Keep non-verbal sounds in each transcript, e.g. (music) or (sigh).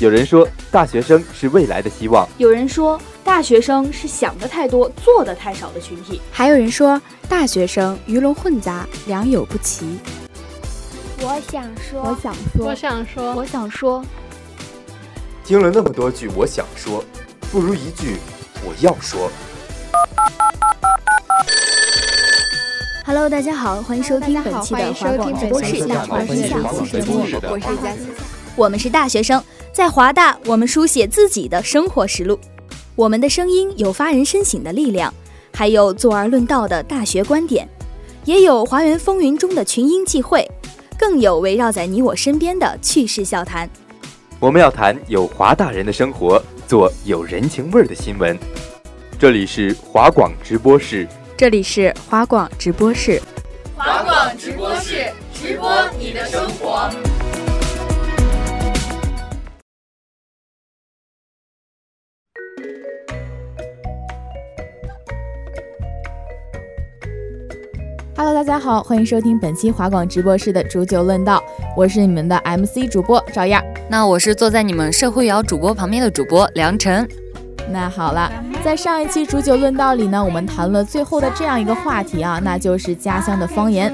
有人说，大学生是未来的希望；有人说，大学生是想的太多、做的太少的群体；还有人说，大学生鱼龙混杂、良莠不齐。我想说，我想说，我想说，我想说。听了那么多句我想说，不如一句我要说。Hello，大家好，欢迎收听本期的华广直播室《大话天下》节目，我是佳琪。我们是大学生，在华大，我们书写自己的生活实录。我们的声音有发人深省的力量，还有坐而论道的大学观点，也有华园风云中的群英际会，更有围绕在你我身边的趣事笑谈。我们要谈有华大人的生活，做有人情味儿的新闻。这里是华广直播室，这里是华广直播室，华广直播室直播你的生活。Hello，大家好，欢迎收听本期华广直播室的煮酒论道，我是你们的 MC 主播赵燕。那我是坐在你们社会摇主播旁边的主播梁晨。那好了，在上一期煮酒论道里呢，我们谈了最后的这样一个话题啊，那就是家乡的方言。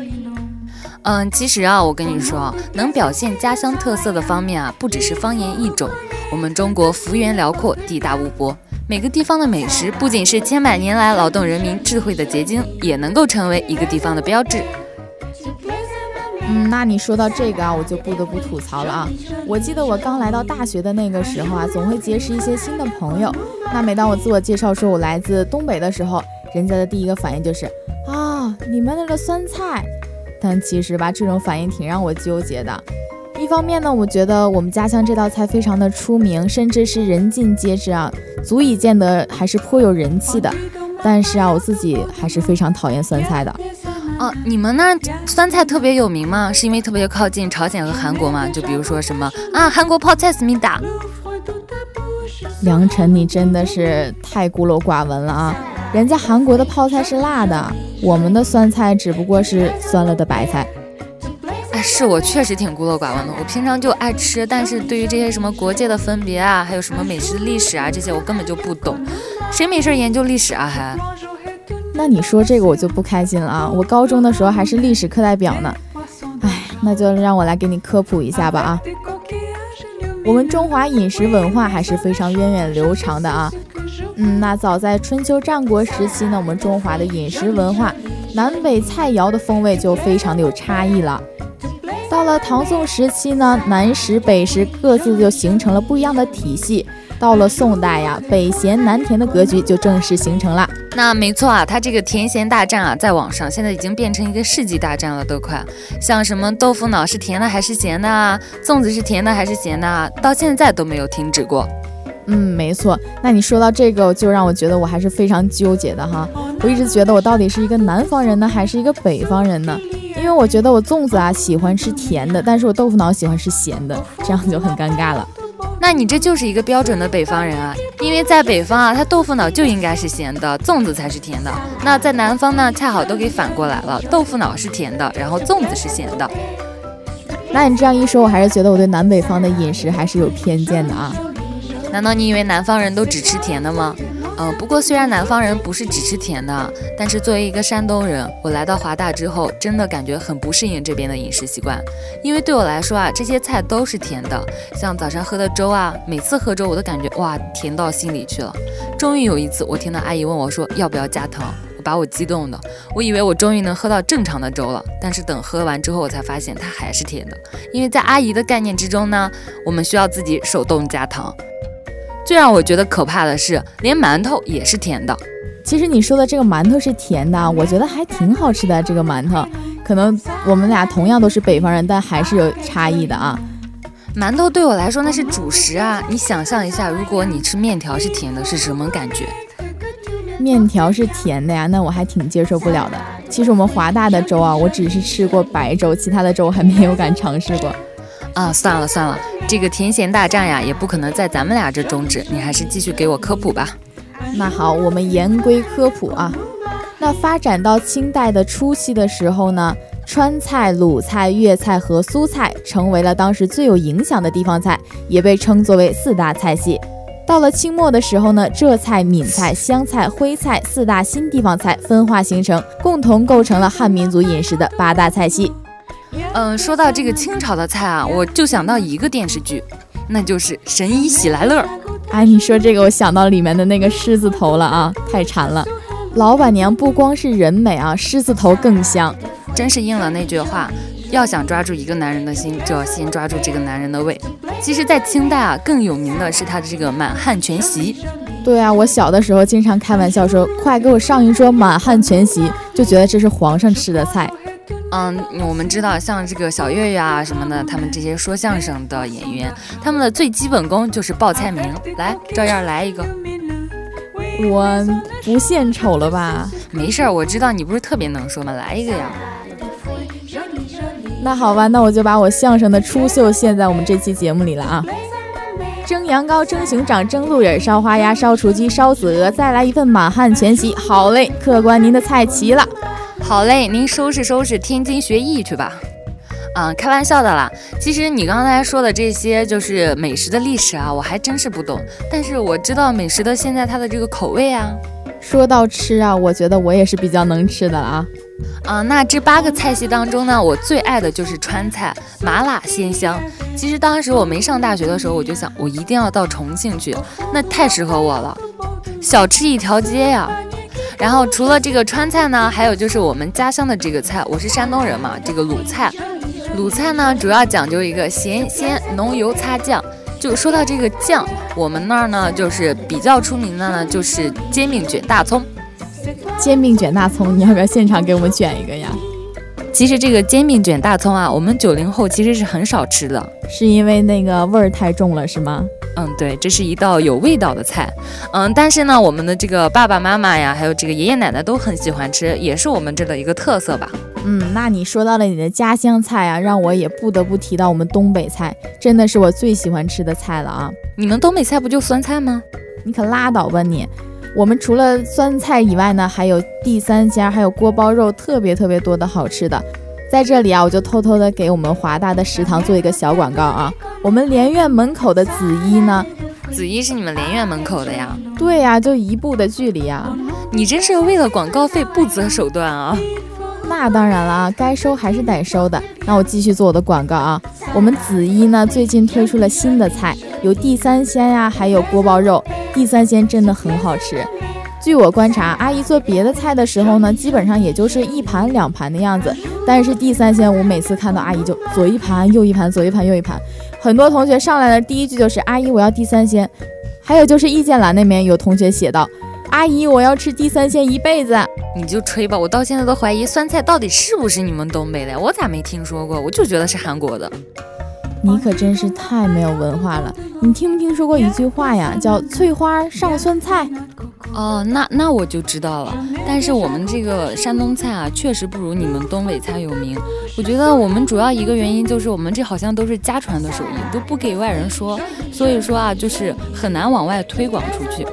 嗯，其实啊，我跟你说，能表现家乡特色的方面啊，不只是方言一种。我们中国幅员辽阔，地大物博。每个地方的美食不仅是千百年来劳动人民智慧的结晶，也能够成为一个地方的标志。嗯，那你说到这个啊，我就不得不吐槽了啊。我记得我刚来到大学的那个时候啊，总会结识一些新的朋友。那每当我自我介绍说我来自东北的时候，人家的第一个反应就是啊，你们那个酸菜。但其实吧，这种反应挺让我纠结的。一方面呢，我觉得我们家乡这道菜非常的出名，甚至是人尽皆知啊，足以见得还是颇有人气的。但是啊，我自己还是非常讨厌酸菜的。哦，你们那酸菜特别有名吗？是因为特别靠近朝鲜和韩国吗？就比如说什么啊，韩国泡菜思密达。梁晨，你真的是太孤陋寡闻了啊！人家韩国的泡菜是辣的，我们的酸菜只不过是酸了的白菜。哎是我确实挺孤陋寡闻的，我平常就爱吃，但是对于这些什么国界的分别啊，还有什么美食的历史啊，这些我根本就不懂。谁没事研究历史啊？还？那你说这个我就不开心了啊！我高中的时候还是历史课代表呢。哎，那就让我来给你科普一下吧啊！我们中华饮食文化还是非常源远流长的啊。嗯，那早在春秋战国时期呢，我们中华的饮食文化，南北菜肴的风味就非常的有差异了。到了唐宋时期呢，南食北食各自就形成了不一样的体系。到了宋代呀，北咸南甜的格局就正式形成了。那没错啊，它这个甜咸大战啊，在网上现在已经变成一个世纪大战了，都快。像什么豆腐脑是甜的还是咸的啊，粽子是甜的还是咸的啊，到现在都没有停止过。嗯，没错。那你说到这个，就让我觉得我还是非常纠结的哈。我一直觉得我到底是一个南方人呢，还是一个北方人呢？因为我觉得我粽子啊喜欢吃甜的，但是我豆腐脑喜欢吃咸的，这样就很尴尬了。那你这就是一个标准的北方人啊！因为在北方啊，它豆腐脑就应该是咸的，粽子才是甜的。那在南方呢，恰好都给反过来了，豆腐脑是甜的，然后粽子是咸的。那你这样一说，我还是觉得我对南北方的饮食还是有偏见的啊。难道你以为南方人都只吃甜的吗？嗯，不过虽然南方人不是只吃甜的，但是作为一个山东人，我来到华大之后，真的感觉很不适应这边的饮食习惯。因为对我来说啊，这些菜都是甜的，像早上喝的粥啊，每次喝粥我都感觉哇，甜到心里去了。终于有一次，我听到阿姨问我说要不要加糖，我把我激动的，我以为我终于能喝到正常的粥了。但是等喝完之后，我才发现它还是甜的。因为在阿姨的概念之中呢，我们需要自己手动加糖。最让我觉得可怕的是，连馒头也是甜的。其实你说的这个馒头是甜的，我觉得还挺好吃的。这个馒头，可能我们俩同样都是北方人，但还是有差异的啊。馒头对我来说那是主食啊，你想象一下，如果你吃面条是甜的，是什么感觉？面条是甜的呀，那我还挺接受不了的。其实我们华大的粥啊，我只是吃过白粥，其他的粥还没有敢尝试过。啊，算了算了，这个甜咸大战呀，也不可能在咱们俩这终止，你还是继续给我科普吧。那好，我们言归科普啊。那发展到清代的初期的时候呢，川菜、鲁菜、粤菜和苏菜成为了当时最有影响的地方菜，也被称作为四大菜系。到了清末的时候呢，浙菜、闽菜、湘菜、徽菜四大新地方菜分化形成，共同构成了汉民族饮食的八大菜系。嗯，说到这个清朝的菜啊，我就想到一个电视剧，那就是《神医喜来乐》。哎，你说这个，我想到里面的那个狮子头了啊，太馋了。老板娘不光是人美啊，狮子头更香，真是应了那句话。要想抓住一个男人的心，就要先抓住这个男人的胃。其实，在清代啊，更有名的是他的这个满汉全席。对啊，我小的时候经常开玩笑说：“快给我上一桌满汉全席！”就觉得这是皇上吃的菜。嗯，我们知道，像这个小岳岳啊什么的，他们这些说相声的演员，他们的最基本功就是报菜名。来，照样来一个。我不献丑了吧？没事儿，我知道你不是特别能说吗？来一个呀。那好吧，那我就把我相声的出秀献在我们这期节目里了啊！蒸羊羔、蒸熊掌、蒸鹿尾、烧花鸭、烧雏鸡、烧子鹅，再来一份满汉全席。好嘞，客官您的菜齐了。好嘞，您收拾收拾，天津学艺去吧。嗯，开玩笑的啦。其实你刚才说的这些就是美食的历史啊，我还真是不懂。但是我知道美食的现在它的这个口味啊。说到吃啊，我觉得我也是比较能吃的啊。啊，那这八个菜系当中呢，我最爱的就是川菜，麻辣鲜香。其实当时我没上大学的时候，我就想，我一定要到重庆去，那太适合我了，小吃一条街呀。然后除了这个川菜呢，还有就是我们家乡的这个菜，我是山东人嘛，这个鲁菜。鲁菜呢，主要讲究一个咸鲜浓油擦酱。就说到这个酱，我们那儿呢，就是比较出名的呢，就是煎饼卷大葱。煎饼卷大葱，你要不要现场给我们卷一个呀？其实这个煎饼卷大葱啊，我们九零后其实是很少吃的，是因为那个味儿太重了，是吗？嗯，对，这是一道有味道的菜。嗯，但是呢，我们的这个爸爸妈妈呀，还有这个爷爷奶奶都很喜欢吃，也是我们这的一个特色吧。嗯，那你说到了你的家乡菜啊，让我也不得不提到我们东北菜，真的是我最喜欢吃的菜了啊！你们东北菜不就酸菜吗？你可拉倒吧你！我们除了酸菜以外呢，还有地三鲜，还有锅包肉，特别特别多的好吃的。在这里啊，我就偷偷的给我们华大的食堂做一个小广告啊。我们连院门口的紫衣呢，紫衣是你们连院门口的呀？对呀，就一步的距离呀。你真是为了广告费不择手段啊！那当然了啊，该收还是得收的。那我继续做我的广告啊。我们紫衣呢，最近推出了新的菜，有地三鲜呀，还有锅包肉。地三鲜真的很好吃。据我观察，阿姨做别的菜的时候呢，基本上也就是一盘两盘的样子。但是地三鲜，我每次看到阿姨就左一盘右一盘，左一盘右一盘。很多同学上来的第一句就是“阿姨，我要地三鲜”。还有就是意见栏那边有同学写道：“阿姨，我要吃地三鲜一辈子。”你就吹吧，我到现在都怀疑酸菜到底是不是你们东北的，我咋没听说过？我就觉得是韩国的。你可真是太没有文化了！你听没听说过一句话呀？叫“翠花上酸菜”。哦，那那我就知道了。但是我们这个山东菜啊，确实不如你们东北菜有名。我觉得我们主要一个原因就是我们这好像都是家传的手艺，都不给外人说，所以说啊，就是很难往外推广出去。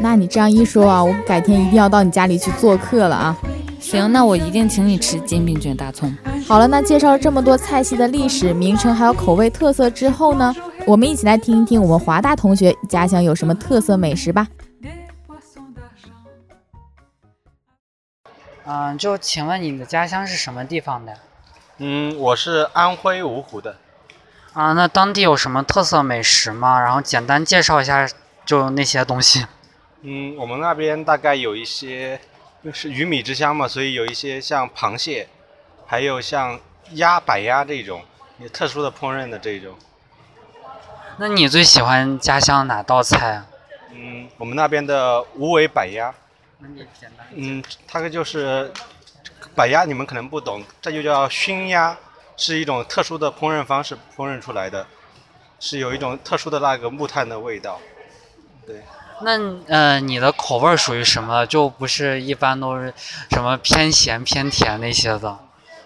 那你这样一说啊，我改天一定要到你家里去做客了啊！行，那我一定请你吃煎饼卷大葱。好了，那介绍了这么多菜系的历史名称，还有口味特色之后呢，我们一起来听一听我们华大同学家乡有什么特色美食吧。嗯，就请问你的家乡是什么地方的？嗯，我是安徽芜湖的。啊，那当地有什么特色美食吗？然后简单介绍一下，就那些东西。嗯，我们那边大概有一些，是鱼米之乡嘛，所以有一些像螃蟹。还有像鸭、板鸭这种，有特殊的烹饪的这种。那你最喜欢家乡哪道菜啊？嗯，我们那边的无尾板鸭。嗯，它个就是板鸭，你们可能不懂，这就叫熏鸭，是一种特殊的烹饪方式烹饪出来的，是有一种特殊的那个木炭的味道。对。那呃，你的口味属于什么？就不是一般都是什么偏咸偏甜那些的。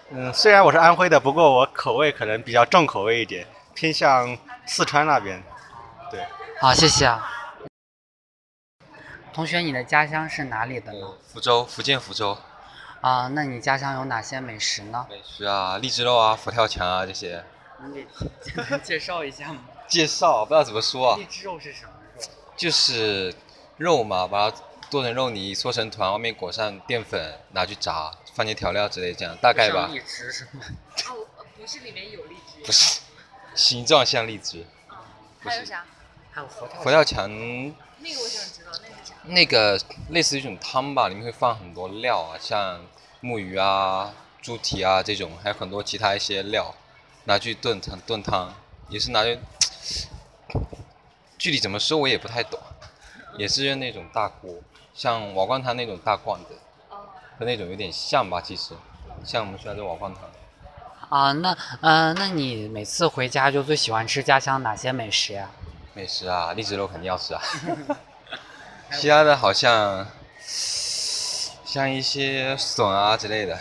嗯，虽然我是安徽的，不过我口味可能比较重口味一点，偏向四川那边。对，好，谢谢啊。同学，你的家乡是哪里的呢？福州，福建福州。啊，那你家乡有哪些美食呢？美食啊，荔枝肉啊，佛跳墙啊这些。能给 (laughs) 简单介绍一下吗？介绍不知道怎么说。荔枝肉是什么肉？就是肉嘛，把它剁成肉泥，搓成团，外面裹上淀粉，拿去炸，放些调料之类，这样大概吧。荔枝是吗？哦，不是里面有荔枝。不是，形状像荔枝。还有啥？还有佛跳佛跳墙。那个我想知道，那是啥？那个类似于一种汤吧，里面会放很多料啊，像木鱼啊、猪蹄啊这种，还有很多其他一些料，拿去炖汤炖汤，也是拿去。具体怎么说，我也不太懂。也是用那种大锅，像瓦罐汤那种大罐子，和那种有点像吧，其实，像我们说的瓦罐汤。啊，那呃，那你每次回家就最喜欢吃家乡哪些美食呀？美食啊，荔枝肉肯定要吃啊。(laughs) 其他的好像，像一些笋啊之类的。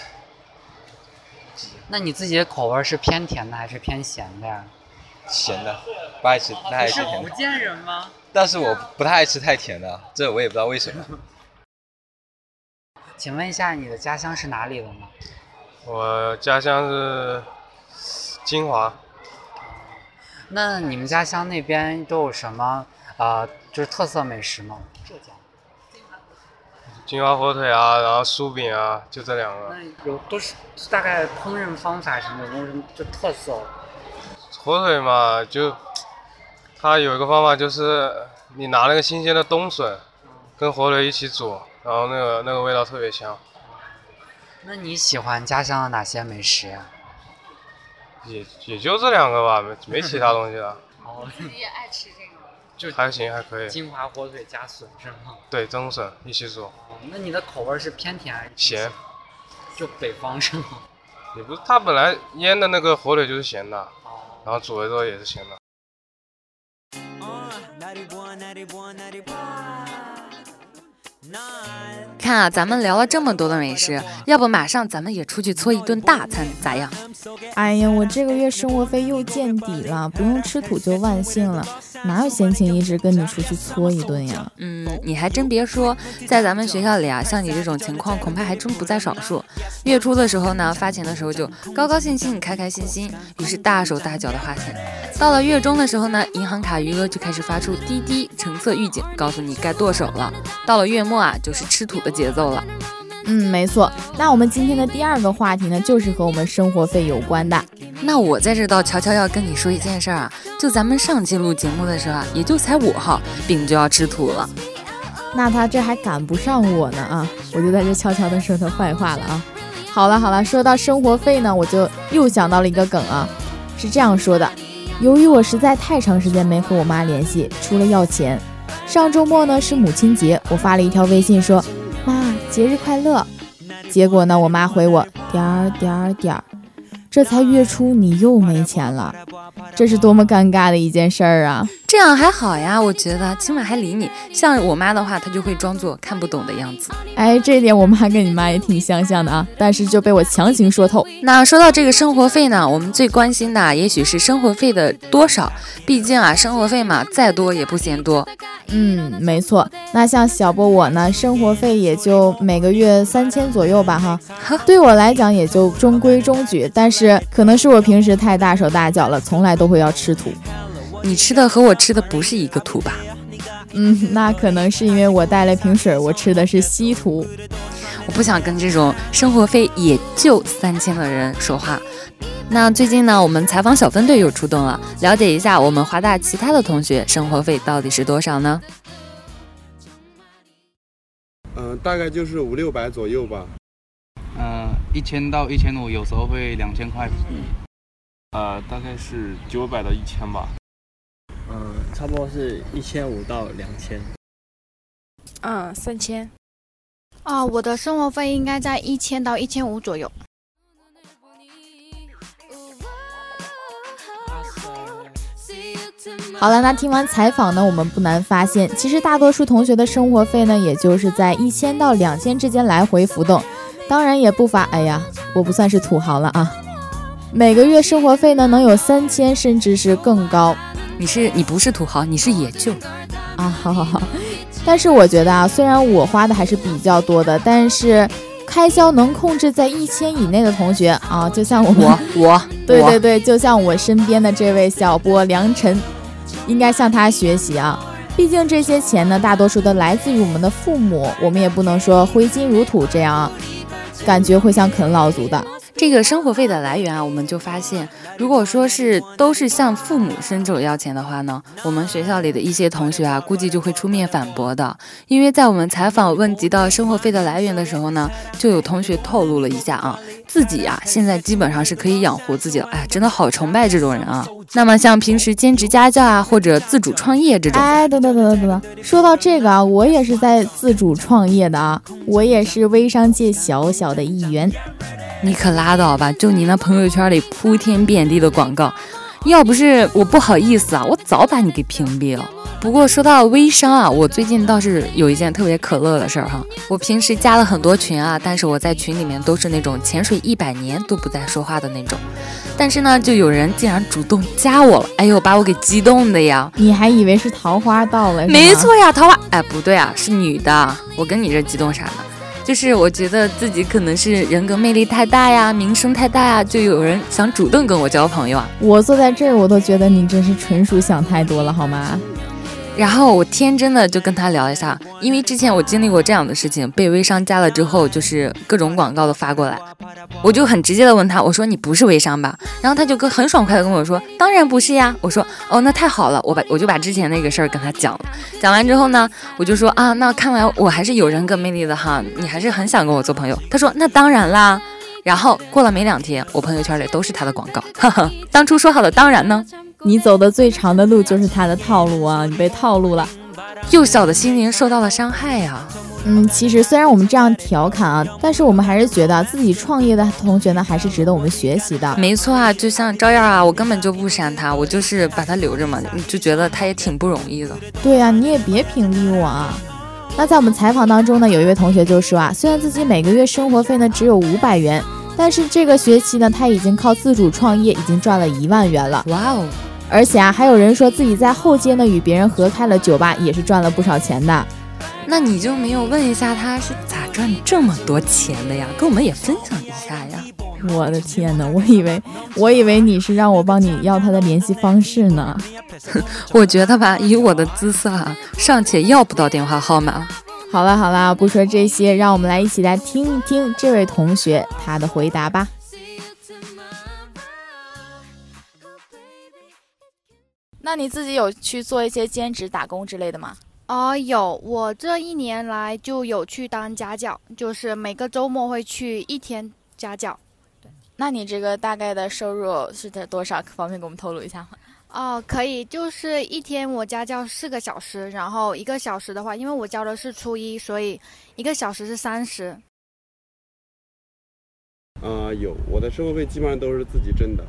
那你自己的口味是偏甜的还是偏咸的呀？咸的，不爱吃太甜的。是福建人吗？但是我不太爱吃太甜的，这我也不知道为什么。请问一下，你的家乡是哪里的呢？我家乡是金华。那你们家乡那边都有什么呃，就是特色美食吗？浙江。金华火腿啊，然后酥饼啊，就这两个。那有都是大概烹饪方法什么有没有什么就特色？火腿嘛，就。它有一个方法，就是你拿那个新鲜的冬笋，跟火腿一起煮，然后那个那个味道特别香。那你喜欢家乡的哪些美食呀？也也就这两个吧，没没其他东西了。(laughs) 哦，自己也爱吃这个。就还行，还可以。金华火腿加笋是吗？对，蒸笋一起煮。哦，那你的口味是偏甜还是咸？就北方是吗？也不是，它本来腌的那个火腿就是咸的，然后煮了之后也是咸的。看啊，咱们聊了这么多的美食，要不马上咱们也出去搓一顿大餐，咋样？哎呀，我这个月生活费又见底了，不用吃土就万幸了，哪有闲情逸致跟你出去搓一顿呀？嗯，你还真别说，在咱们学校里啊，像你这种情况恐怕还真不在少数。月初的时候呢，发钱的时候就高高兴兴、开开心心，于是大手大脚的花钱；到了月中的时候呢，银行卡余额就开始发出滴滴橙色预警，告诉你该剁手了；到了月末啊，就是吃土的节奏了。嗯，没错。那我们今天的第二个话题呢，就是和我们生活费有关的。那我在这倒悄悄要跟你说一件事儿啊，就咱们上期录节目的时候啊，也就才五号，饼就要吃土了。那他这还赶不上我呢啊！我就在这悄悄的说他坏话了啊。好了好了，说到生活费呢，我就又想到了一个梗啊，是这样说的：由于我实在太长时间没和我妈联系，除了要钱，上周末呢是母亲节，我发了一条微信说。节日快乐！结果呢，我妈回我点儿点儿点儿，这才月初你又没钱了，这是多么尴尬的一件事儿啊！这样还好呀，我觉得起码还理你。像我妈的话，她就会装作看不懂的样子。哎，这一点我妈跟你妈也挺相像的啊，但是就被我强行说透。那说到这个生活费呢，我们最关心的也许是生活费的多少，毕竟啊，生活费嘛，再多也不嫌多。嗯，没错。那像小波我呢，生活费也就每个月三千左右吧，哈，对我来讲也就中规中矩。但是可能是我平时太大手大脚了，从来都会要吃土。你吃的和我吃的不是一个图吧？嗯，那可能是因为我带了瓶水，我吃的是稀图。我不想跟这种生活费也就三千的人说话。那最近呢，我们采访小分队又出动了，了解一下我们华大其他的同学生活费到底是多少呢？嗯，大概就是五六百左右吧。嗯，一千到一千五，有时候会两千块。呃，大概是九百到一千吧。嗯，差不多是一千五到两千。嗯，三千。啊，我的生活费应该在一千到一千五左右。好了，那听完采访呢，我们不难发现，其实大多数同学的生活费呢，也就是在一千到两千之间来回浮动。当然也不乏，哎呀，我不算是土豪了啊。每个月生活费呢，能有三千，甚至是更高。你是你不是土豪，你是野舅啊！(laughs) 好好好。但是我觉得啊，虽然我花的还是比较多的，但是开销能控制在一千以内的同学啊，就像我 (laughs) 我，对对对，就像我身边的这位小波梁晨，应该向他学习啊。毕竟这些钱呢，大多数都来自于我们的父母，我们也不能说挥金如土这样，感觉会像啃老族的。这个生活费的来源啊，我们就发现，如果说是都是向父母伸手要钱的话呢，我们学校里的一些同学啊，估计就会出面反驳的。因为在我们采访问及到生活费的来源的时候呢，就有同学透露了一下啊，自己呀现在基本上是可以养活自己了。哎，真的好崇拜这种人啊。那么像平时兼职家教啊，或者自主创业这种，哎，等等等等等等，说到这个啊，我也是在自主创业的啊，我也是微商界小小的一员。你可拉倒吧！就你那朋友圈里铺天遍地的广告，要不是我不好意思啊，我早把你给屏蔽了。不过说到微商啊，我最近倒是有一件特别可乐的事儿哈。我平时加了很多群啊，但是我在群里面都是那种潜水一百年都不再说话的那种。但是呢，就有人竟然主动加我了，哎呦，把我给激动的呀！你还以为是桃花到了？没错呀，桃花。哎，不对啊，是女的。我跟你这激动啥呢？就是我觉得自己可能是人格魅力太大呀，名声太大呀，就有人想主动跟我交朋友啊。我坐在这儿，我都觉得你真是纯属想太多了，好吗？然后我天真的就跟他聊一下，因为之前我经历过这样的事情，被微商加了之后，就是各种广告都发过来，我就很直接的问他，我说你不是微商吧？然后他就跟很爽快的跟我说，当然不是呀。我说哦，那太好了，我把我就把之前那个事儿跟他讲了。讲完之后呢，我就说啊，那看来我还是有人格魅力的哈，你还是很想跟我做朋友。他说那当然啦。然后过了没两天，我朋友圈里都是他的广告，哈哈，当初说好的当然呢。你走的最长的路就是他的套路啊！你被套路了，幼小的心灵受到了伤害呀。嗯，其实虽然我们这样调侃啊，但是我们还是觉得自己创业的同学呢，还是值得我们学习的。没错啊，就像照样啊，我根本就不删他，我就是把他留着嘛，就觉得他也挺不容易的。对呀，你也别屏蔽我啊。那在我们采访当中呢，有一位同学就说啊，虽然自己每个月生活费呢只有五百元，但是这个学期呢，他已经靠自主创业已经赚了一万元了。哇哦！而且啊，还有人说自己在后街呢与别人合开了酒吧，也是赚了不少钱的。那你就没有问一下他是咋赚这么多钱的呀？跟我们也分享一下呀！我的天哪，我以为我以为你是让我帮你要他的联系方式呢。(laughs) 我觉得吧，以我的姿色啊，尚且要不到电话号码。好了好了，不说这些，让我们来一起来听一听这位同学他的回答吧。那你自己有去做一些兼职打工之类的吗？哦，有，我这一年来就有去当家教，就是每个周末会去一天家教。对，那你这个大概的收入是在多少？方便给我们透露一下吗？哦，可以，就是一天我家教四个小时，然后一个小时的话，因为我教的是初一，所以一个小时是三十。啊，有，我的生活费基本上都是自己挣的。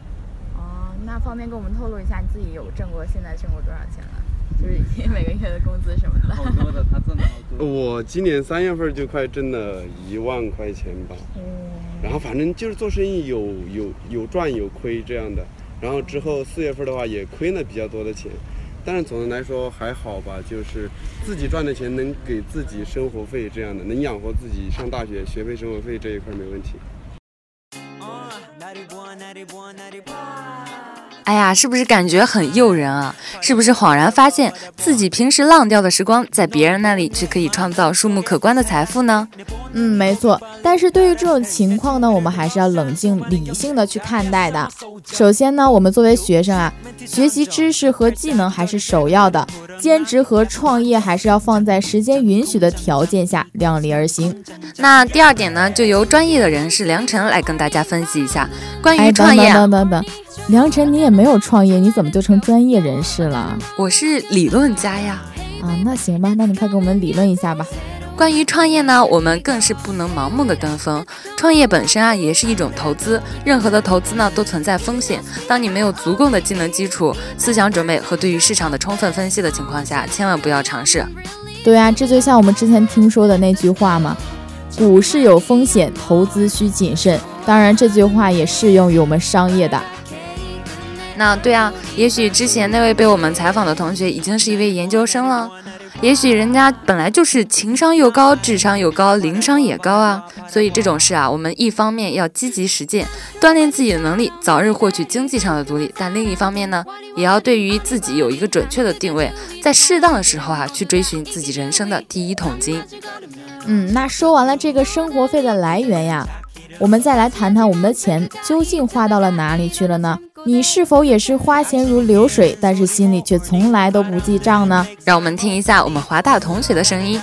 那方便跟我们透露一下，你自己有挣过，现在挣过多少钱了？就是每个月的工资什么的。好多的，他挣的好多。(laughs) 我今年三月份就快挣了一万块钱吧。嗯。然后反正就是做生意有有有赚有亏这样的，然后之后四月份的话也亏了比较多的钱，但是总的来说还好吧，就是自己赚的钱能给自己生活费这样的，能养活自己上大学学费生活费这一块没问题。哎呀，是不是感觉很诱人啊？是不是恍然发现自己平时浪掉的时光，在别人那里却可以创造数目可观的财富呢？嗯，没错。但是对于这种情况呢，我们还是要冷静理性的去看待的。首先呢，我们作为学生啊，学习知识和技能还是首要的，兼职和创业还是要放在时间允许的条件下量力而行。那第二点呢，就由专业的人士梁晨来跟大家分析一下关于创业。等等等等。梁晨，你也没有创业，你怎么就成专业人士了？我是理论家呀。啊，那行吧，那你快给我们理论一下吧。关于创业呢，我们更是不能盲目的跟风。创业本身啊，也是一种投资。任何的投资呢，都存在风险。当你没有足够的技能基础、思想准备和对于市场的充分分析的情况下，千万不要尝试。对啊，这就像我们之前听说的那句话嘛：“股市有风险，投资需谨慎。”当然，这句话也适用于我们商业的。那对啊，也许之前那位被我们采访的同学已经是一位研究生了。也许人家本来就是情商又高，智商又高，灵商也高啊。所以这种事啊，我们一方面要积极实践，锻炼自己的能力，早日获取经济上的独立；但另一方面呢，也要对于自己有一个准确的定位，在适当的时候啊，去追寻自己人生的第一桶金。嗯，那说完了这个生活费的来源呀，我们再来谈谈我们的钱究竟花到了哪里去了呢？你是否也是花钱如流水，但是心里却从来都不记账呢？让我们听一下我们华大同学的声音。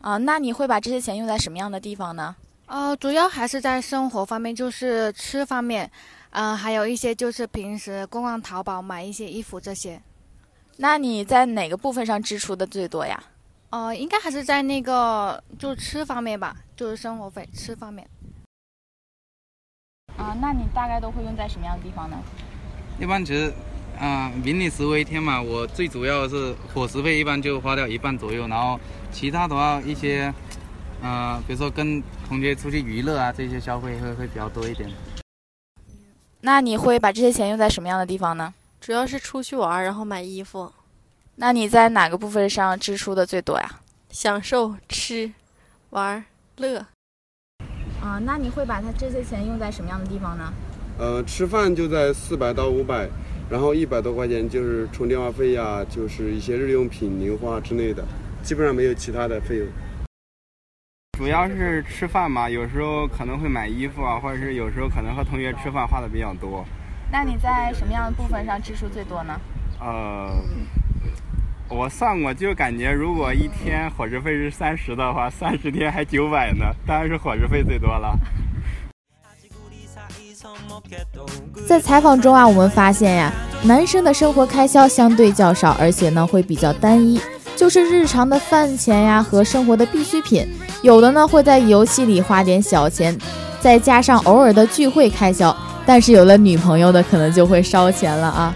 啊，那你会把这些钱用在什么样的地方呢？呃，主要还是在生活方面，就是吃方面，嗯，还有一些就是平时逛逛淘宝买一些衣服这些。那你在哪个部分上支出的最多呀？呃，应该还是在那个就吃方面吧，就是生活费吃方面。啊，那你大概都会用在什么样的地方呢？一般其实，啊，民以食为天嘛，我最主要是伙食费，一般就花掉一半左右，然后其他的话一些，呃，比如说跟同学出去娱乐啊，这些消费会会比较多一点。那你会把这些钱用在什么样的地方呢？主要是出去玩，然后买衣服。那你在哪个部分上支出的最多呀？享受、吃、玩、乐。啊，那你会把它这些钱用在什么样的地方呢？呃，吃饭就在四百到五百，然后一百多块钱就是充电话费呀，就是一些日用品、零花之类的，基本上没有其他的费用。主要是吃饭嘛，有时候可能会买衣服啊，或者是有时候可能和同学吃饭花的比较多。那你在什么样的部分上支出最多呢？呃，我算过，就感觉如果一天伙食费是三十的话，三十天还九百呢，当然是伙食费最多了。在采访中啊，我们发现呀，男生的生活开销相对较少，而且呢会比较单一，就是日常的饭钱呀和生活的必需品，有的呢会在游戏里花点小钱，再加上偶尔的聚会开销。但是有了女朋友的，可能就会烧钱了啊。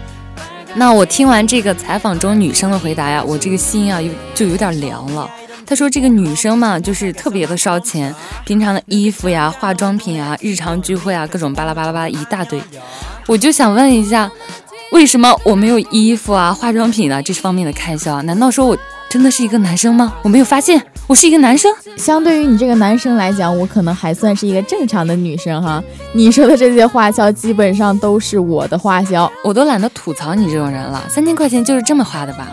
那我听完这个采访中女生的回答呀，我这个心啊，有就有点凉了。她说这个女生嘛，就是特别的烧钱，平常的衣服呀、化妆品啊、日常聚会啊，各种巴拉巴拉巴拉一大堆。我就想问一下，为什么我没有衣服啊、化妆品啊这方面的开销啊？难道说我真的是一个男生吗？我没有发现。我是一个男生，相对于你这个男生来讲，我可能还算是一个正常的女生哈。你说的这些花销基本上都是我的花销，我都懒得吐槽你这种人了。三千块钱就是这么花的吧？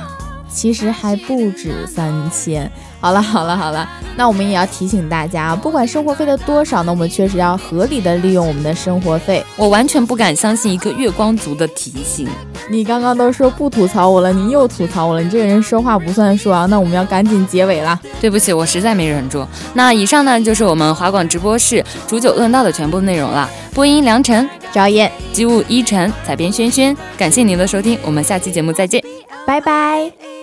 其实还不止三千。好了好了好了，那我们也要提醒大家，不管生活费的多少呢，我们确实要合理的利用我们的生活费。我完全不敢相信一个月光族的提醒。你刚刚都说不吐槽我了，你又吐槽我了，你这个人说话不算数啊！那我们要赶紧结尾了。对不起，我实在没忍住。那以上呢就是我们华广直播室煮酒论道的全部内容了。播音梁晨、赵燕、机务依晨、采编轩轩，感谢您的收听，我们下期节目再见，拜拜。